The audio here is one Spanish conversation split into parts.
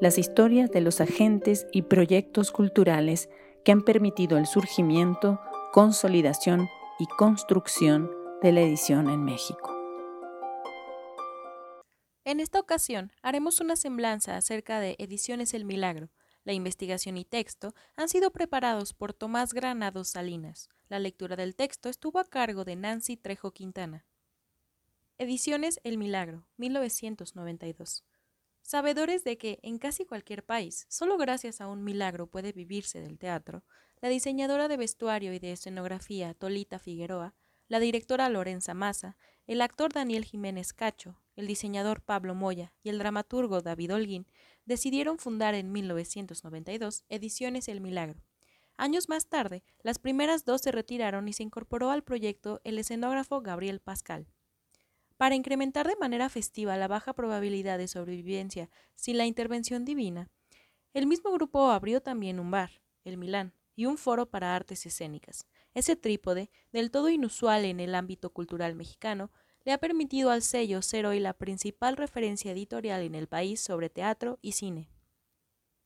las historias de los agentes y proyectos culturales que han permitido el surgimiento, consolidación y construcción de la edición en México. En esta ocasión haremos una semblanza acerca de Ediciones El Milagro. La investigación y texto han sido preparados por Tomás Granados Salinas. La lectura del texto estuvo a cargo de Nancy Trejo Quintana. Ediciones El Milagro, 1992. Sabedores de que en casi cualquier país, solo gracias a un milagro puede vivirse del teatro, la diseñadora de vestuario y de escenografía Tolita Figueroa, la directora Lorenza Maza, el actor Daniel Jiménez Cacho, el diseñador Pablo Moya y el dramaturgo David Holguín decidieron fundar en 1992 Ediciones El Milagro. Años más tarde, las primeras dos se retiraron y se incorporó al proyecto el escenógrafo Gabriel Pascal. Para incrementar de manera festiva la baja probabilidad de sobrevivencia sin la intervención divina, el mismo grupo abrió también un bar, el Milán, y un foro para artes escénicas. Ese trípode, del todo inusual en el ámbito cultural mexicano, le ha permitido al sello ser hoy la principal referencia editorial en el país sobre teatro y cine.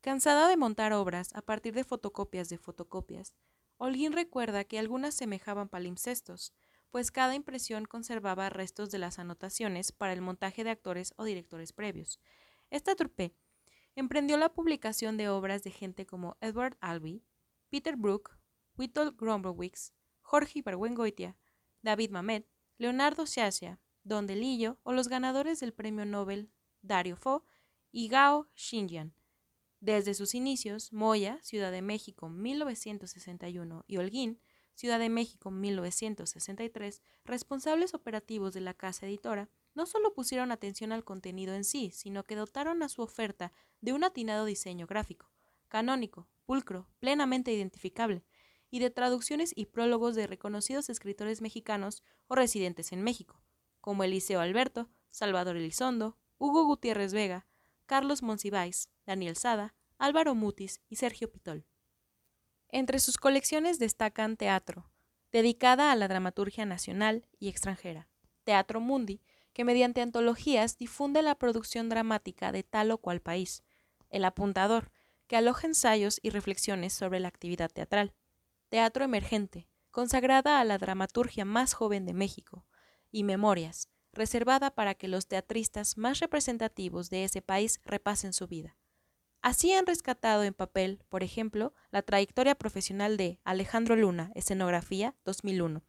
Cansada de montar obras a partir de fotocopias de fotocopias, Holguín recuerda que algunas semejaban palimpsestos, pues cada impresión conservaba restos de las anotaciones para el montaje de actores o directores previos. Esta trupe emprendió la publicación de obras de gente como Edward Albee, Peter Brook, Witold Grombrowicz, Jorge Ibargüengoitia, David Mamet, Leonardo Sciascia, Don Delillo o los ganadores del premio Nobel Dario Fo y Gao Xinjiang. Desde sus inicios, Moya, Ciudad de México, 1961, y Holguín, Ciudad de México 1963, responsables operativos de la casa editora, no solo pusieron atención al contenido en sí, sino que dotaron a su oferta de un atinado diseño gráfico, canónico, pulcro, plenamente identificable, y de traducciones y prólogos de reconocidos escritores mexicanos o residentes en México, como Eliseo Alberto, Salvador Elizondo, Hugo Gutiérrez Vega, Carlos Monsiváis, Daniel Sada, Álvaro Mutis y Sergio Pitol. Entre sus colecciones destacan Teatro, dedicada a la dramaturgia nacional y extranjera, Teatro Mundi, que mediante antologías difunde la producción dramática de tal o cual país, El Apuntador, que aloja ensayos y reflexiones sobre la actividad teatral, Teatro Emergente, consagrada a la dramaturgia más joven de México, y Memorias, reservada para que los teatristas más representativos de ese país repasen su vida. Así han rescatado en papel, por ejemplo, la trayectoria profesional de Alejandro Luna, escenografía 2001,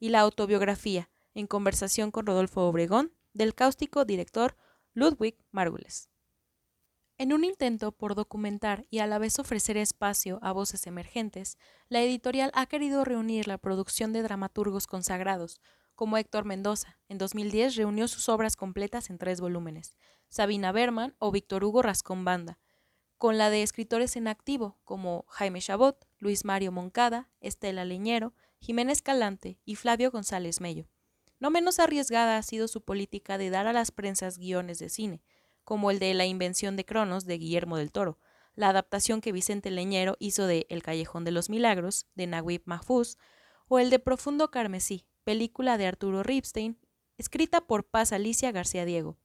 y la autobiografía, en conversación con Rodolfo Obregón, del cáustico director Ludwig Margules. En un intento por documentar y a la vez ofrecer espacio a voces emergentes, la editorial ha querido reunir la producción de dramaturgos consagrados, como Héctor Mendoza. En 2010 reunió sus obras completas en tres volúmenes, Sabina Berman o Víctor Hugo Rascón Banda, con la de escritores en activo como Jaime Chabot, Luis Mario Moncada, Estela Leñero, Jiménez Calante y Flavio González Mello. No menos arriesgada ha sido su política de dar a las prensas guiones de cine, como el de La invención de Cronos de Guillermo del Toro, la adaptación que Vicente Leñero hizo de El Callejón de los Milagros de Naguib Mahfouz, o el de Profundo Carmesí, película de Arturo Ripstein, escrita por Paz Alicia García Diego.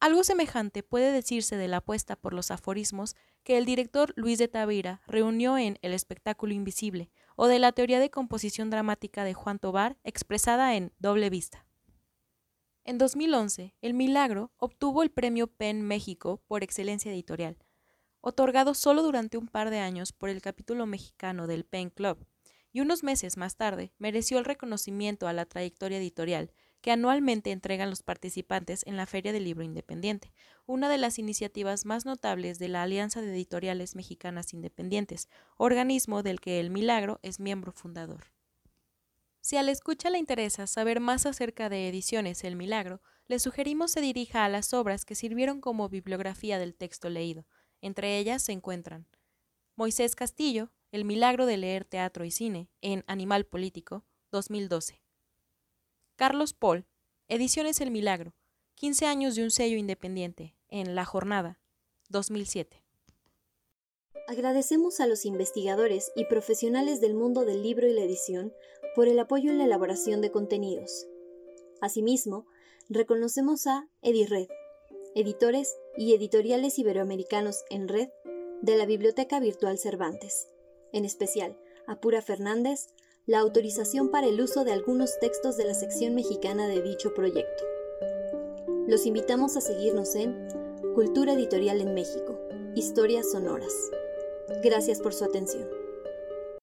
Algo semejante puede decirse de la apuesta por los aforismos que el director Luis de Tavira reunió en El espectáculo invisible, o de la teoría de composición dramática de Juan Tobar expresada en Doble Vista. En 2011, El Milagro obtuvo el premio PEN México por excelencia editorial, otorgado solo durante un par de años por el capítulo mexicano del PEN Club, y unos meses más tarde mereció el reconocimiento a la trayectoria editorial que anualmente entregan los participantes en la Feria del Libro Independiente, una de las iniciativas más notables de la Alianza de Editoriales Mexicanas Independientes, organismo del que El Milagro es miembro fundador. Si a la escucha le interesa saber más acerca de Ediciones El Milagro, le sugerimos se dirija a las obras que sirvieron como bibliografía del texto leído. Entre ellas se encuentran Moisés Castillo, El milagro de leer teatro y cine, en Animal Político, 2012. Carlos Paul, Ediciones El Milagro, 15 años de un sello independiente, en La Jornada, 2007. Agradecemos a los investigadores y profesionales del mundo del libro y la edición por el apoyo en la elaboración de contenidos. Asimismo, reconocemos a EdiRed, editores y editoriales iberoamericanos en red de la Biblioteca Virtual Cervantes, en especial a Pura Fernández, la autorización para el uso de algunos textos de la sección mexicana de dicho proyecto. Los invitamos a seguirnos en Cultura Editorial en México, Historias Sonoras. Gracias por su atención.